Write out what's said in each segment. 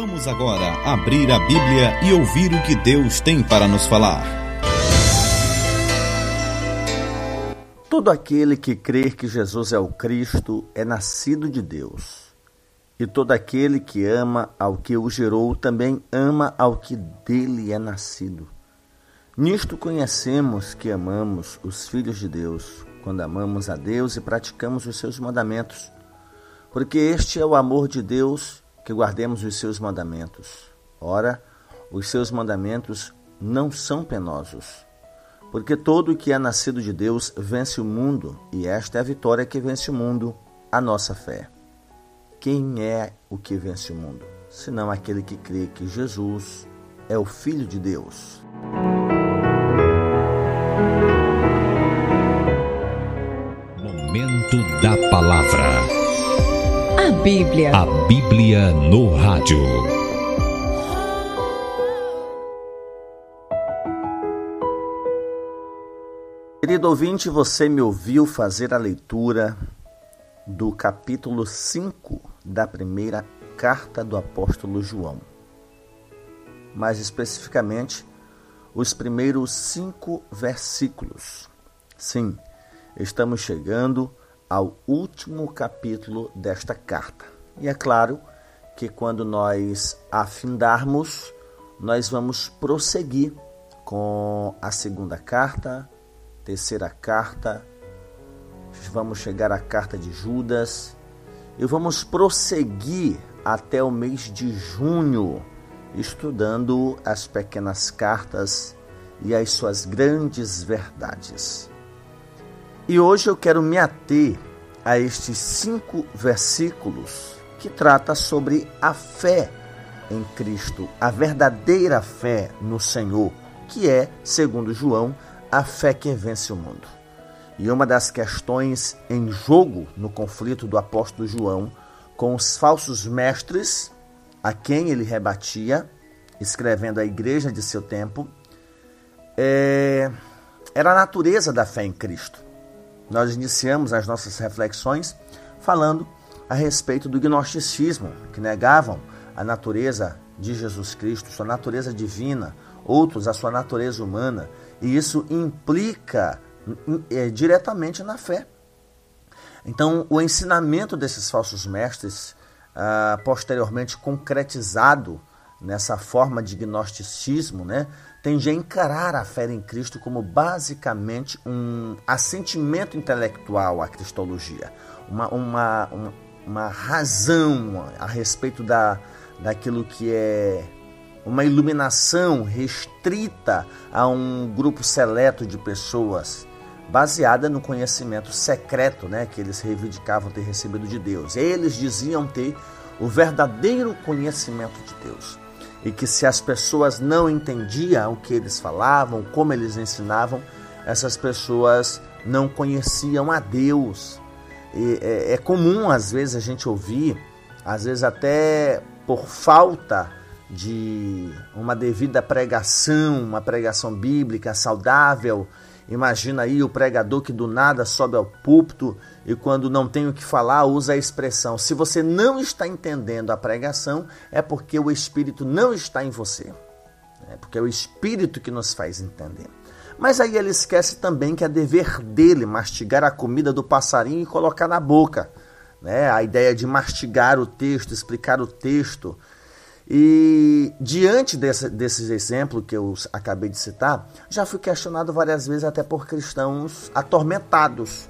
Vamos agora abrir a Bíblia e ouvir o que Deus tem para nos falar. Todo aquele que crer que Jesus é o Cristo é nascido de Deus. E todo aquele que ama ao que o gerou também ama ao que dele é nascido. Nisto conhecemos que amamos os filhos de Deus, quando amamos a Deus e praticamos os seus mandamentos. Porque este é o amor de Deus que guardemos os seus mandamentos. Ora, os seus mandamentos não são penosos. Porque todo o que é nascido de Deus vence o mundo, e esta é a vitória que vence o mundo, a nossa fé. Quem é o que vence o mundo? Senão aquele que crê que Jesus é o Filho de Deus. Momento da Palavra. A Bíblia. A Bíblia no rádio. Querido ouvinte, você me ouviu fazer a leitura do capítulo 5 da primeira carta do apóstolo João. Mais especificamente, os primeiros cinco versículos. Sim, estamos chegando ao último capítulo desta carta. E é claro que quando nós afindarmos, nós vamos prosseguir com a segunda carta, terceira carta, vamos chegar à carta de Judas e vamos prosseguir até o mês de junho, estudando as pequenas cartas e as suas grandes verdades. E hoje eu quero me ater a estes cinco versículos que trata sobre a fé em Cristo, a verdadeira fé no Senhor, que é, segundo João, a fé que vence o mundo. E uma das questões em jogo no conflito do apóstolo João com os falsos mestres, a quem ele rebatia, escrevendo a igreja de seu tempo, é... era a natureza da fé em Cristo. Nós iniciamos as nossas reflexões falando a respeito do gnosticismo, que negavam a natureza de Jesus Cristo, sua natureza divina, outros a sua natureza humana, e isso implica é, diretamente na fé. Então, o ensinamento desses falsos mestres, ah, posteriormente concretizado nessa forma de gnosticismo, né, tende a encarar a fé em Cristo como basicamente um assentimento intelectual à cristologia, uma, uma, uma, uma razão a respeito da, daquilo que é uma iluminação restrita a um grupo seleto de pessoas, baseada no conhecimento secreto né, que eles reivindicavam ter recebido de Deus. Eles diziam ter o verdadeiro conhecimento de Deus e que se as pessoas não entendiam o que eles falavam, como eles ensinavam, essas pessoas não conheciam a Deus. E é, é comum às vezes a gente ouvir, às vezes até por falta de uma devida pregação, uma pregação bíblica saudável, Imagina aí o pregador que do nada sobe ao púlpito e quando não tem o que falar usa a expressão: se você não está entendendo a pregação, é porque o Espírito não está em você. É porque é o Espírito que nos faz entender. Mas aí ele esquece também que é dever dele mastigar a comida do passarinho e colocar na boca. Né? A ideia de mastigar o texto, explicar o texto, e diante desse, desses exemplos que eu acabei de citar, já fui questionado várias vezes até por cristãos atormentados.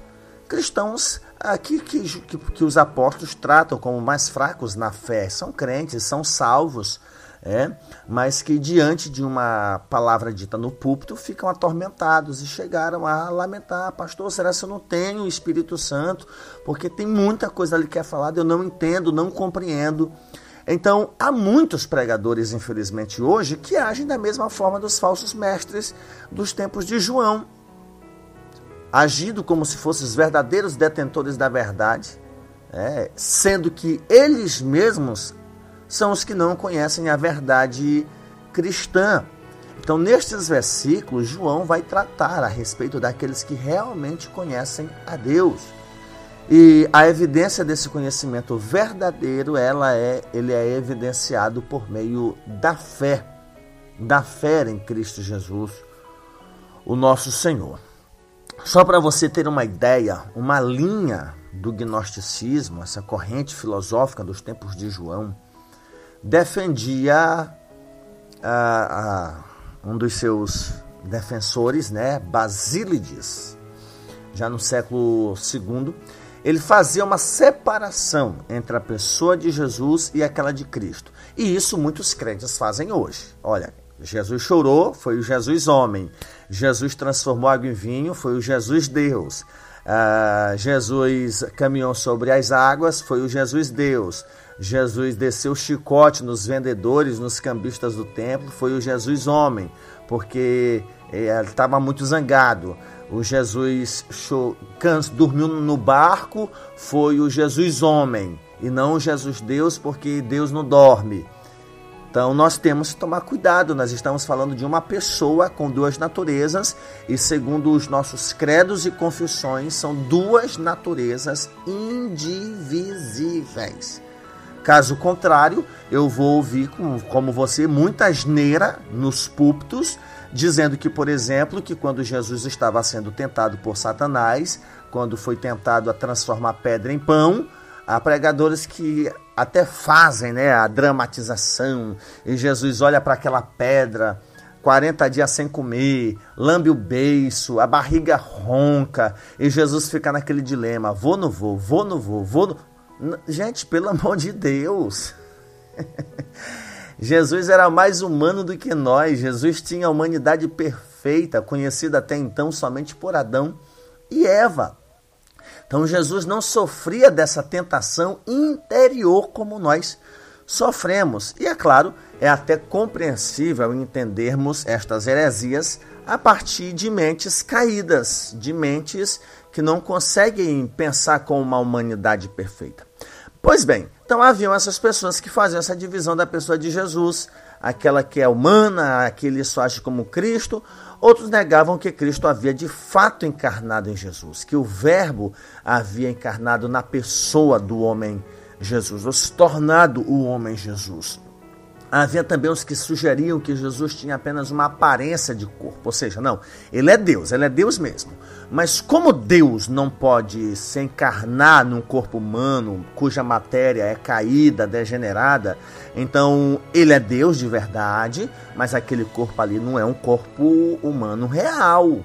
Cristãos aqui que, que, que os apóstolos tratam como mais fracos na fé. São crentes, são salvos, é, mas que diante de uma palavra dita no púlpito ficam atormentados e chegaram a lamentar, pastor, será que eu não tenho o Espírito Santo? Porque tem muita coisa ali que é falada, eu não entendo, não compreendo. Então, há muitos pregadores, infelizmente, hoje, que agem da mesma forma dos falsos mestres dos tempos de João, agindo como se fossem os verdadeiros detentores da verdade, é, sendo que eles mesmos são os que não conhecem a verdade cristã. Então, nestes versículos, João vai tratar a respeito daqueles que realmente conhecem a Deus. E a evidência desse conhecimento verdadeiro, ela é, ele é evidenciado por meio da fé, da fé em Cristo Jesus, o nosso Senhor. Só para você ter uma ideia, uma linha do gnosticismo, essa corrente filosófica dos tempos de João, defendia um dos seus defensores, né, Basílides, já no século II, ele fazia uma separação entre a pessoa de Jesus e aquela de Cristo. E isso muitos crentes fazem hoje. Olha, Jesus chorou, foi o Jesus homem. Jesus transformou água em vinho, foi o Jesus Deus. Uh, Jesus caminhou sobre as águas, foi o Jesus Deus. Jesus desceu chicote nos vendedores, nos cambistas do templo, foi o Jesus homem, porque ele estava muito zangado o Jesus dormiu no barco, foi o Jesus homem e não o Jesus Deus, porque Deus não dorme. Então nós temos que tomar cuidado, nós estamos falando de uma pessoa com duas naturezas e segundo os nossos credos e confissões são duas naturezas indivisíveis. Caso contrário, eu vou ouvir como você muita asneira nos púlpitos dizendo que, por exemplo, que quando Jesus estava sendo tentado por Satanás, quando foi tentado a transformar pedra em pão, há pregadores que até fazem né, a dramatização, e Jesus olha para aquela pedra, 40 dias sem comer, lambe o beiço, a barriga ronca, e Jesus fica naquele dilema: vou, não vou, vou, não vou, vou. Gente, pelo amor de Deus. Jesus era mais humano do que nós. Jesus tinha a humanidade perfeita, conhecida até então somente por Adão e Eva. Então Jesus não sofria dessa tentação interior como nós sofremos. E é claro, é até compreensível entendermos estas heresias a partir de mentes caídas, de mentes que não conseguem pensar com uma humanidade perfeita. Pois bem, então haviam essas pessoas que faziam essa divisão da pessoa de Jesus, aquela que é humana, aquele só age como Cristo. Outros negavam que Cristo havia de fato encarnado em Jesus, que o Verbo havia encarnado na pessoa do homem Jesus, ou se tornado o homem Jesus. Havia também os que sugeriam que Jesus tinha apenas uma aparência de corpo, ou seja, não, ele é Deus, ele é Deus mesmo. Mas como Deus não pode se encarnar num corpo humano cuja matéria é caída, degenerada, então ele é Deus de verdade, mas aquele corpo ali não é um corpo humano real,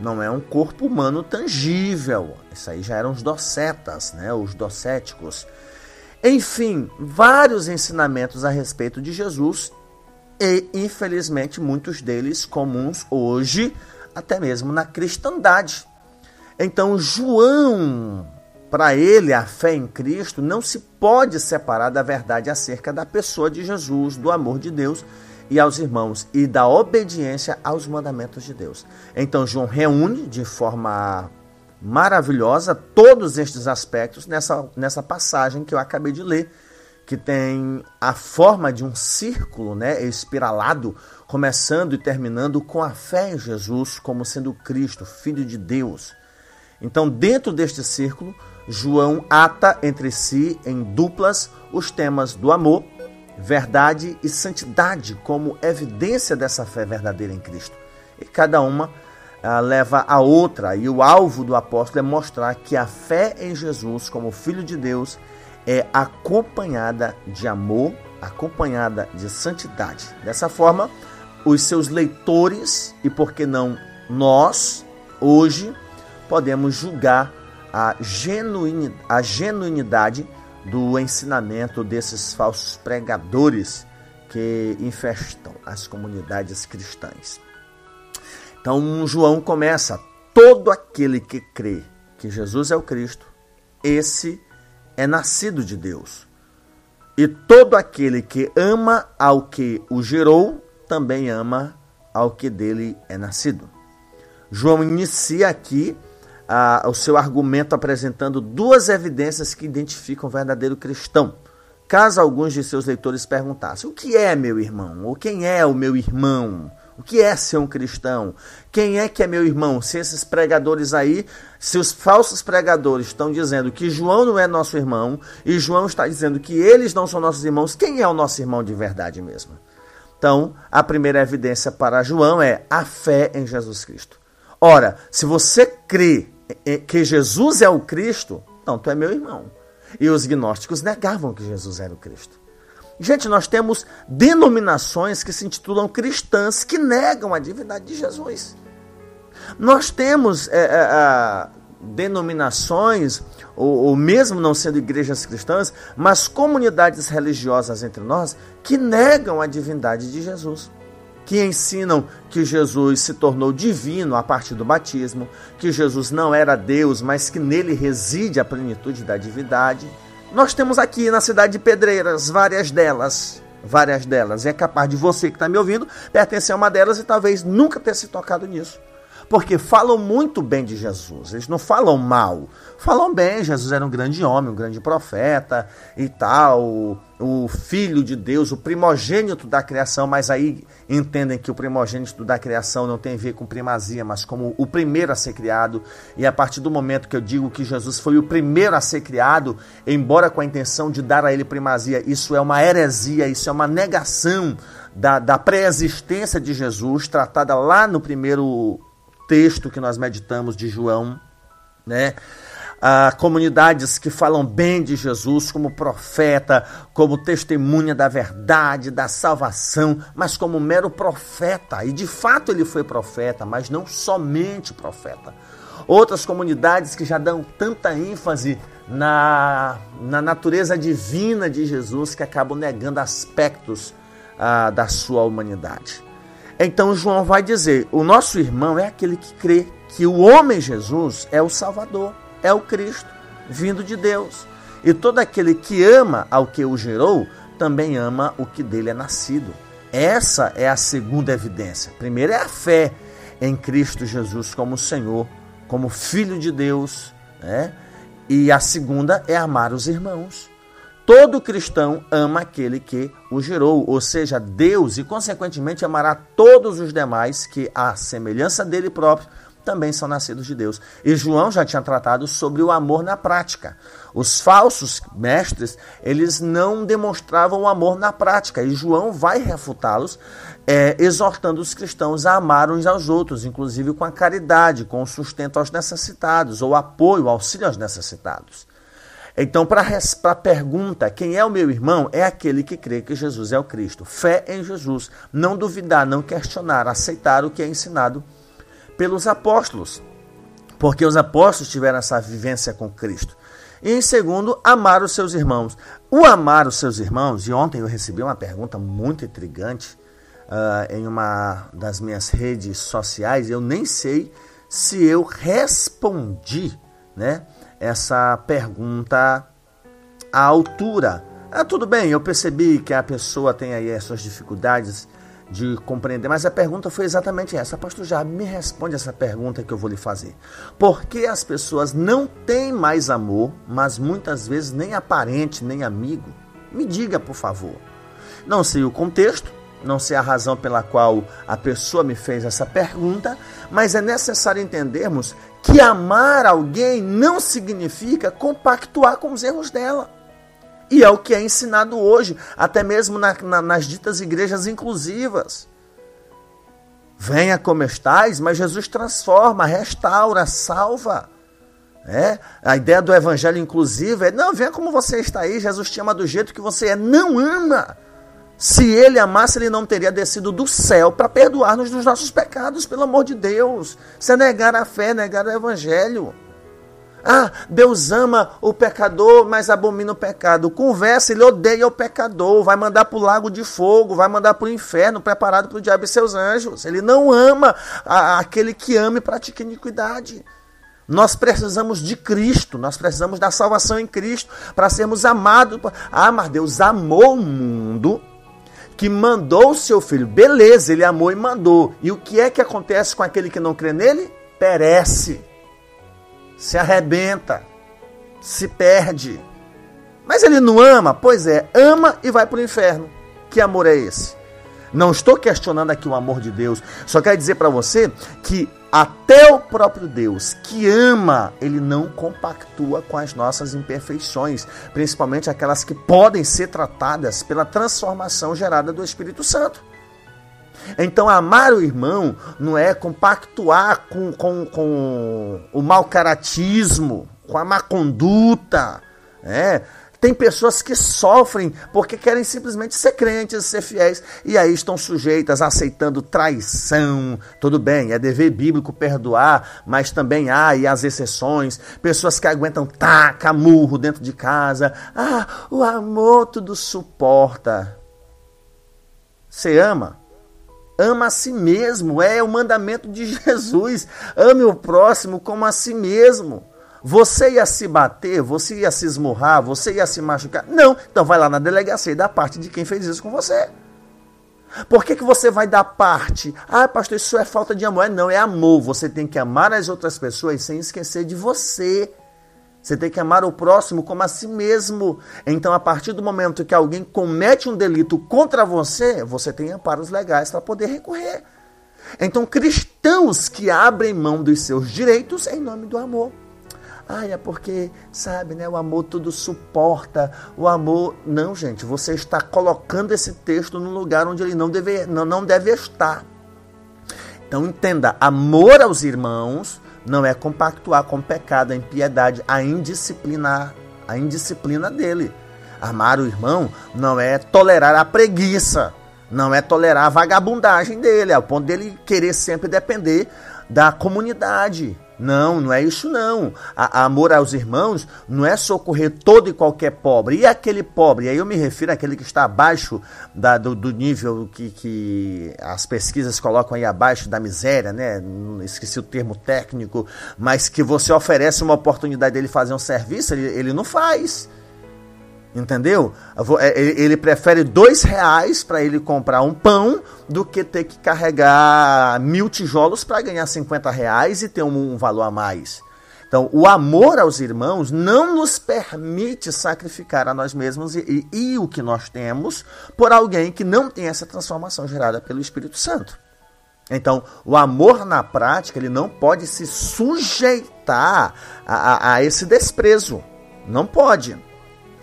não é um corpo humano tangível. Isso aí já eram os docetas, né, os docéticos. Enfim, vários ensinamentos a respeito de Jesus e, infelizmente, muitos deles comuns hoje, até mesmo na cristandade. Então, João, para ele, a fé em Cristo não se pode separar da verdade acerca da pessoa de Jesus, do amor de Deus e aos irmãos e da obediência aos mandamentos de Deus. Então, João reúne de forma maravilhosa todos estes aspectos nessa, nessa passagem que eu acabei de ler, que tem a forma de um círculo né, espiralado, começando e terminando com a fé em Jesus como sendo Cristo, Filho de Deus. Então, dentro deste círculo, João ata entre si em duplas os temas do amor, verdade e santidade como evidência dessa fé verdadeira em Cristo. E cada uma leva a outra, e o alvo do apóstolo é mostrar que a fé em Jesus como Filho de Deus é acompanhada de amor, acompanhada de santidade. Dessa forma, os seus leitores, e por que não nós, hoje, podemos julgar a genuinidade, a genuinidade do ensinamento desses falsos pregadores que infestam as comunidades cristãs. Então João começa: todo aquele que crê que Jesus é o Cristo, esse é nascido de Deus. E todo aquele que ama ao que o gerou, também ama ao que dele é nascido. João inicia aqui ah, o seu argumento apresentando duas evidências que identificam o verdadeiro cristão. Caso alguns de seus leitores perguntassem: o que é meu irmão? Ou quem é o meu irmão? O que é ser um cristão? Quem é que é meu irmão? Se esses pregadores aí, se os falsos pregadores estão dizendo que João não é nosso irmão e João está dizendo que eles não são nossos irmãos, quem é o nosso irmão de verdade mesmo? Então, a primeira evidência para João é a fé em Jesus Cristo. Ora, se você crê que Jesus é o Cristo, então tu é meu irmão. E os gnósticos negavam que Jesus era o Cristo. Gente, nós temos denominações que se intitulam cristãs que negam a divindade de Jesus. Nós temos é, é, denominações, ou, ou mesmo não sendo igrejas cristãs, mas comunidades religiosas entre nós que negam a divindade de Jesus que ensinam que Jesus se tornou divino a partir do batismo, que Jesus não era Deus, mas que nele reside a plenitude da divindade. Nós temos aqui na cidade de Pedreiras várias delas, várias delas. E é capaz de você que está me ouvindo pertencer a uma delas e talvez nunca ter se tocado nisso. Porque falam muito bem de Jesus, eles não falam mal. Falam bem, Jesus era um grande homem, um grande profeta e tal, o filho de Deus, o primogênito da criação, mas aí entendem que o primogênito da criação não tem a ver com primazia, mas como o primeiro a ser criado. E a partir do momento que eu digo que Jesus foi o primeiro a ser criado, embora com a intenção de dar a ele primazia, isso é uma heresia, isso é uma negação da, da pré-existência de Jesus, tratada lá no primeiro texto que nós meditamos de João, né? Ah, comunidades que falam bem de Jesus como profeta, como testemunha da verdade, da salvação, mas como mero profeta. E de fato ele foi profeta, mas não somente profeta. Outras comunidades que já dão tanta ênfase na, na natureza divina de Jesus que acabam negando aspectos ah, da sua humanidade. Então João vai dizer: o nosso irmão é aquele que crê que o homem Jesus é o Salvador, é o Cristo, vindo de Deus. E todo aquele que ama ao que o gerou, também ama o que dele é nascido. Essa é a segunda evidência. Primeiro é a fé em Cristo Jesus como Senhor, como Filho de Deus, né? E a segunda é amar os irmãos. Todo cristão ama aquele que o gerou, ou seja, Deus, e consequentemente amará todos os demais que, à semelhança dele próprio, também são nascidos de Deus. E João já tinha tratado sobre o amor na prática. Os falsos mestres, eles não demonstravam o amor na prática. E João vai refutá-los, é, exortando os cristãos a amar uns aos outros, inclusive com a caridade, com o sustento aos necessitados, ou apoio, auxílio aos necessitados. Então, para a pergunta, quem é o meu irmão? É aquele que crê que Jesus é o Cristo. Fé em Jesus. Não duvidar, não questionar, aceitar o que é ensinado pelos apóstolos. Porque os apóstolos tiveram essa vivência com Cristo. E em segundo, amar os seus irmãos. O amar os seus irmãos, e ontem eu recebi uma pergunta muito intrigante uh, em uma das minhas redes sociais, eu nem sei se eu respondi, né? Essa pergunta à altura. Ah, tudo bem, eu percebi que a pessoa tem aí as suas dificuldades de compreender, mas a pergunta foi exatamente essa. Pastor já me responde essa pergunta que eu vou lhe fazer. Por que as pessoas não têm mais amor, mas muitas vezes nem aparente, nem amigo? Me diga, por favor. Não sei o contexto, não sei a razão pela qual a pessoa me fez essa pergunta, mas é necessário entendermos que amar alguém não significa compactuar com os erros dela. E é o que é ensinado hoje, até mesmo na, na, nas ditas igrejas inclusivas. Venha como estás, mas Jesus transforma, restaura, salva. É? A ideia do evangelho inclusivo é: não, venha como você está aí, Jesus te ama do jeito que você é. Não ama. Se ele amasse, ele não teria descido do céu para perdoar-nos dos nossos pecados, pelo amor de Deus. Isso é negar a fé, negar o evangelho. Ah, Deus ama o pecador, mas abomina o pecado. Conversa, ele odeia o pecador, vai mandar para o lago de fogo, vai mandar para o inferno, preparado para o diabo e seus anjos. Ele não ama a, aquele que ama e pratica iniquidade. Nós precisamos de Cristo, nós precisamos da salvação em Cristo para sermos amados. Ah, mas Deus amou o mundo que mandou o seu filho. Beleza, ele amou e mandou. E o que é que acontece com aquele que não crê nele? Perece, se arrebenta, se perde. Mas ele não ama? Pois é, ama e vai para o inferno. Que amor é esse? Não estou questionando aqui o amor de Deus. Só quero dizer para você que até o próprio Deus que ama, ele não compactua com as nossas imperfeições, principalmente aquelas que podem ser tratadas pela transformação gerada do Espírito Santo. Então, amar o irmão não é compactuar com, com, com o mau caratismo, com a má conduta. É, tem pessoas que sofrem porque querem simplesmente ser crentes, ser fiéis, e aí estão sujeitas aceitando traição. Tudo bem, é dever bíblico perdoar, mas também há e as exceções. Pessoas que aguentam taca, murro dentro de casa. Ah, o amor tudo suporta. Você ama? Ama a si mesmo, é o mandamento de Jesus. Ame o próximo como a si mesmo. Você ia se bater, você ia se esmurrar, você ia se machucar. Não, então vai lá na delegacia e dá parte de quem fez isso com você. Por que, que você vai dar parte? Ah, pastor, isso é falta de amor. Não, é amor. Você tem que amar as outras pessoas sem esquecer de você. Você tem que amar o próximo como a si mesmo. Então, a partir do momento que alguém comete um delito contra você, você tem amparos legais para poder recorrer. Então, cristãos que abrem mão dos seus direitos em nome do amor. Ai, é porque, sabe, né? O amor tudo suporta. O amor. Não, gente, você está colocando esse texto num lugar onde ele não deve, não, não deve estar. Então entenda: amor aos irmãos não é compactuar com o pecado, a impiedade, a indisciplina, a indisciplina dele. Amar o irmão não é tolerar a preguiça, não é tolerar a vagabundagem dele, ao ponto dele querer sempre depender da comunidade. Não, não é isso não. A, amor aos irmãos não é socorrer todo e qualquer pobre. E aquele pobre, aí eu me refiro àquele que está abaixo da, do, do, nível que, que as pesquisas colocam aí abaixo da miséria, né? Esqueci o termo técnico, mas que você oferece uma oportunidade dele fazer um serviço, ele, ele não faz. Entendeu? É, ele prefere dois reais para ele comprar um pão do que ter que carregar mil tijolos para ganhar 50 reais e ter um, valor a mais. Então, o amor aos irmãos não nos permite sacrificar a nós mesmos e, e, e o que nós temos por alguém que não tem essa transformação gerada pelo Espírito Santo. Então, o amor na prática, ele não pode se sujeitar a, a, a esse desprezo. Não pode.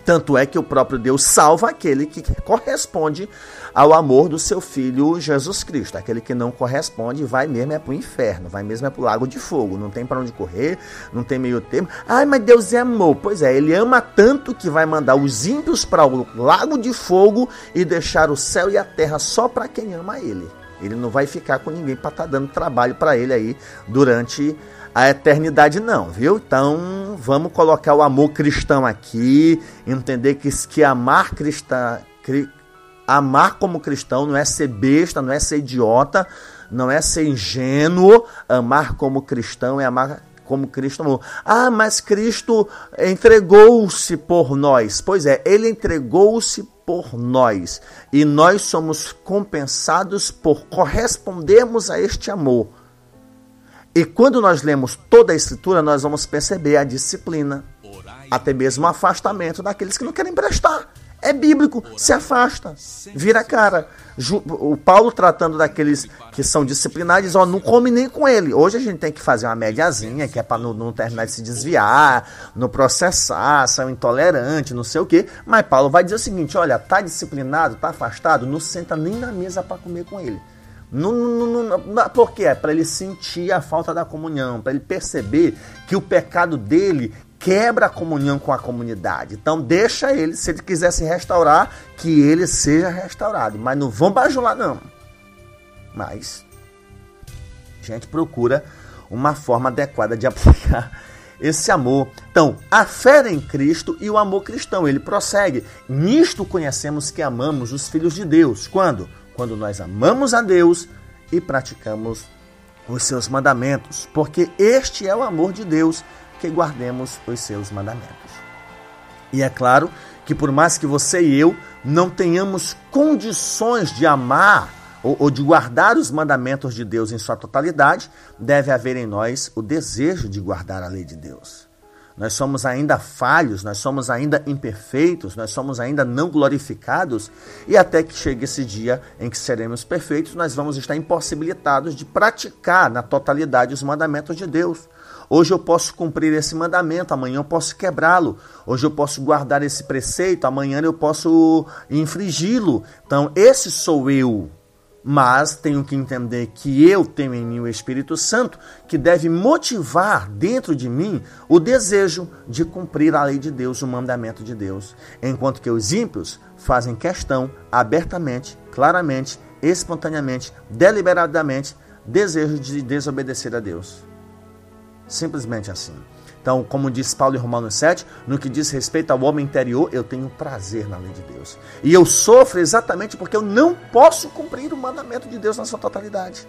Tanto é que o próprio Deus salva aquele que corresponde ao amor do seu filho Jesus Cristo. Aquele que não corresponde vai mesmo é para o inferno, vai mesmo é para o lago de fogo. Não tem para onde correr, não tem meio termo. Ai, mas Deus é amor. Pois é, ele ama tanto que vai mandar os ímpios para o lago de fogo e deixar o céu e a terra só para quem ama ele. Ele não vai ficar com ninguém para estar tá dando trabalho para ele aí durante a eternidade não, viu? Então vamos colocar o amor cristão aqui, entender que, que amar cristã, cri, amar como cristão não é ser besta, não é ser idiota, não é ser ingênuo. Amar como cristão é amar como Cristo amou. Ah, mas Cristo entregou-se por nós. Pois é, ele entregou-se por nós e nós somos compensados por correspondermos a este amor. E quando nós lemos toda a Escritura, nós vamos perceber a disciplina, até mesmo o afastamento daqueles que não querem prestar. É bíblico, se afasta, vira a cara. O Paulo tratando daqueles que são disciplinados, ó, não come nem com ele. Hoje a gente tem que fazer uma médiazinha, que é para não, não, terminar de se desviar, não processar, são intolerantes, não sei o quê. Mas Paulo vai dizer o seguinte, olha, tá disciplinado, tá afastado, não senta nem na mesa para comer com ele. Não, por quê? É para ele sentir a falta da comunhão, para ele perceber que o pecado dele quebra a comunhão com a comunidade. Então deixa ele, se ele quiser se restaurar, que ele seja restaurado. Mas não vão bajular, não. Mas a gente procura uma forma adequada de aplicar esse amor. Então, a fé em Cristo e o amor cristão, ele prossegue. Nisto conhecemos que amamos os filhos de Deus. Quando? Quando nós amamos a Deus e praticamos os seus mandamentos, porque este é o amor de Deus, que guardemos os seus mandamentos. E é claro que por mais que você e eu não tenhamos condições de amar ou, ou, de guardar os mandamentos de Deus em sua totalidade, deve haver em nós o desejo de guardar a lei de Deus. Nós somos ainda falhos, nós somos ainda imperfeitos, nós somos ainda não glorificados, e até que chegue esse dia em que seremos perfeitos, nós vamos estar impossibilitados de praticar na totalidade os mandamentos de Deus. Hoje eu posso cumprir esse mandamento, amanhã eu posso quebrá-lo. Hoje eu posso guardar esse preceito, amanhã eu posso infringi-lo. Então, esse sou eu mas tenho que entender que eu tenho em mim o Espírito Santo que deve motivar dentro de mim o desejo de cumprir a lei de Deus, o mandamento de Deus, enquanto que os ímpios fazem questão abertamente, claramente, espontaneamente, deliberadamente, desejo de desobedecer a Deus. Simplesmente assim. Então, como diz Paulo em Romanos 7, no que diz respeito ao homem interior, eu tenho prazer na lei de Deus. E eu sofro exatamente porque eu não posso cumprir o mandamento de Deus na sua totalidade.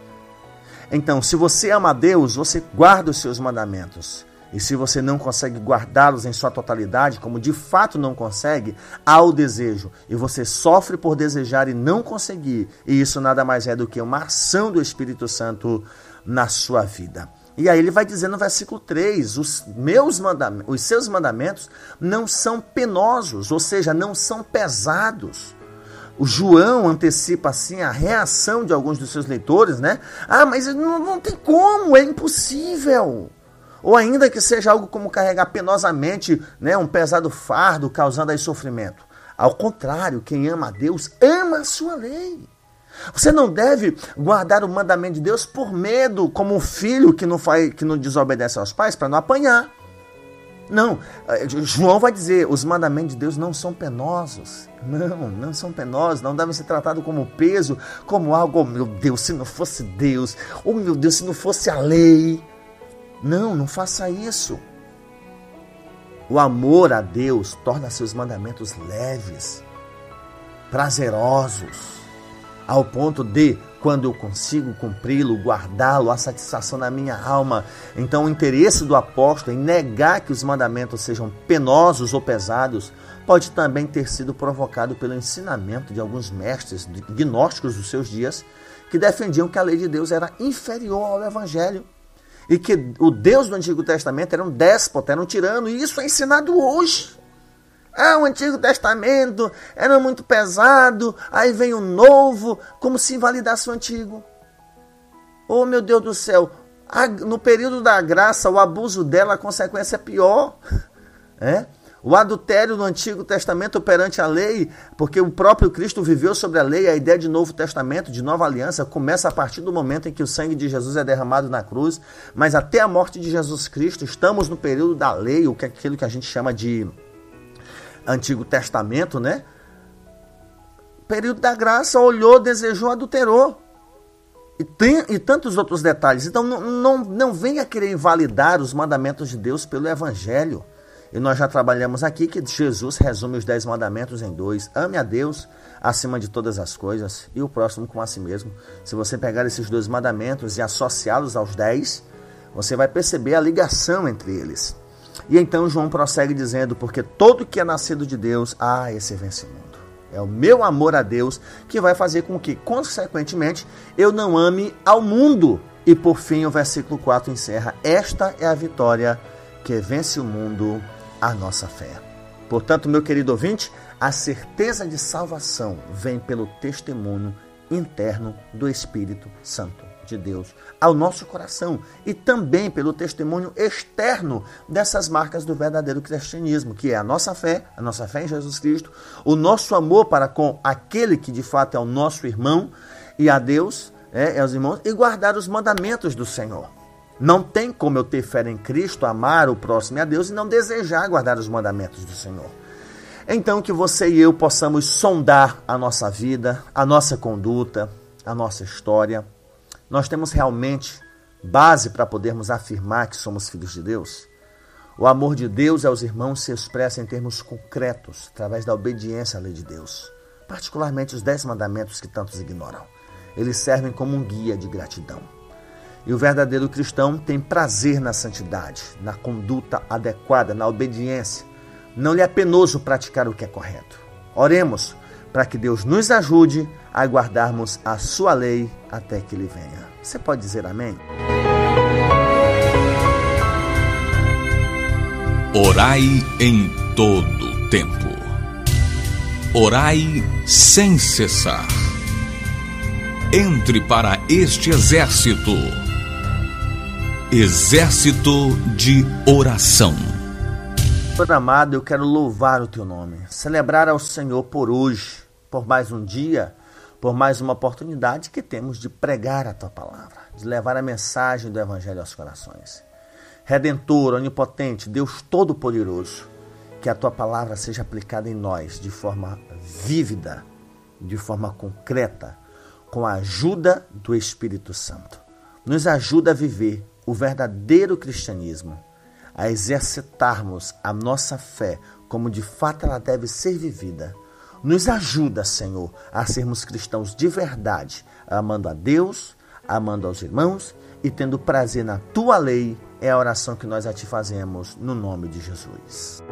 Então, se você ama a Deus, você guarda os seus mandamentos. E se você não consegue guardá-los em sua totalidade, como de fato não consegue, há o desejo. E você sofre por desejar e não conseguir. E isso nada mais é do que uma ação do Espírito Santo na sua vida. E aí ele vai dizer no versículo 3: os meus mandamentos, os seus mandamentos não são penosos, ou seja, não são pesados. O João antecipa assim a reação de alguns dos seus leitores, né? Ah, mas não, não tem como, é impossível. Ou ainda que seja algo como carregar penosamente né, um pesado fardo, causando aí sofrimento. Ao contrário, quem ama a Deus ama a sua lei. Você não deve guardar o mandamento de Deus por medo, como um filho que não, faz, que não desobedece aos pais para não apanhar. Não, eh, João vai dizer: os mandamentos de Deus não são penosos. Não, não são penosos, não devem ser tratados como peso, como algo, oh meu Deus, se não fosse Deus, oh meu Deus, se não fosse a lei. Não, não faça isso. O amor a Deus torna seus mandamentos leves, prazerosos ao ponto de, quando eu consigo cumpri-lo, guardá-lo, a satisfação na minha alma. Então, o interesse do apóstolo em negar que os mandamentos sejam penosos ou pesados pode também ter sido provocado pelo ensinamento de alguns mestres gnósticos dos seus dias que defendiam que a lei de Deus era inferior ao evangelho e que o Deus do Antigo Testamento era um déspota, era um tirano, e isso é ensinado hoje. Ah, o Antigo Testamento era muito pesado, aí vem o Novo, como se invalidasse o Antigo. Oh, meu Deus do céu, no período da graça, o abuso dela, a consequência é pior. É? O adultério no Antigo Testamento perante a lei, porque o próprio Cristo viveu sobre a lei, a ideia de Novo Testamento, de nova aliança, começa a partir do momento em que o sangue de Jesus é derramado na cruz, mas até a morte de Jesus Cristo, estamos no período da lei, o que é aquilo que a gente chama de Antigo Testamento, né? Período da graça, olhou, desejou, adulterou. E, tem, e tantos outros detalhes. Então não, não, não venha querer invalidar os mandamentos de Deus pelo Evangelho. E nós já trabalhamos aqui que Jesus resume os dez mandamentos em dois. Ame a Deus acima de todas as coisas e o próximo com a si mesmo. Se você pegar esses dois mandamentos e associá-los aos dez, você vai perceber a ligação entre eles. E então João prossegue dizendo: Porque todo que é nascido de Deus, ah, esse vence o mundo. É o meu amor a Deus que vai fazer com que, consequentemente, eu não ame ao mundo. E por fim, o versículo 4 encerra: Esta é a vitória que vence o mundo, a nossa fé. Portanto, meu querido ouvinte, a certeza de salvação vem pelo testemunho interno do Espírito Santo de Deus ao nosso coração e também pelo testemunho externo dessas marcas do verdadeiro cristianismo, que é a nossa fé, a nossa fé em Jesus Cristo, o nosso amor para com aquele que de fato é o nosso irmão e a Deus, é, é os irmãos, e guardar os mandamentos do Senhor. Não tem como eu ter fé em Cristo, amar o próximo e a Deus e não desejar guardar os mandamentos do Senhor. Então que você e eu possamos sondar a nossa vida, a nossa conduta, a nossa história, nós temos realmente base para podermos afirmar que somos filhos de Deus? O amor de Deus aos irmãos se expressa em termos concretos, através da obediência à lei de Deus, particularmente os dez mandamentos que tantos ignoram. Eles servem como um guia de gratidão. E o verdadeiro cristão tem prazer na santidade, na conduta adequada, na obediência. Não lhe é penoso praticar o que é correto. Oremos para que Deus nos ajude a guardarmos a sua lei até que ele venha. Você pode dizer amém? Orai em todo tempo. Orai sem cessar. Entre para este exército. Exército de oração. Senhor amado, eu quero louvar o teu nome, celebrar ao Senhor por hoje, por mais um dia, por mais uma oportunidade que temos de pregar a tua palavra, de levar a mensagem do Evangelho aos corações. Redentor, onipotente, Deus Todo-Poderoso, que a tua palavra seja aplicada em nós de forma vívida, de forma concreta, com a ajuda do Espírito Santo. Nos ajuda a viver o verdadeiro cristianismo, a exercitarmos a nossa fé como de fato ela deve ser vivida. Nos ajuda, Senhor, a sermos cristãos de verdade, amando a Deus, amando aos irmãos e tendo prazer na tua lei é a oração que nós a ti fazemos no nome de Jesus.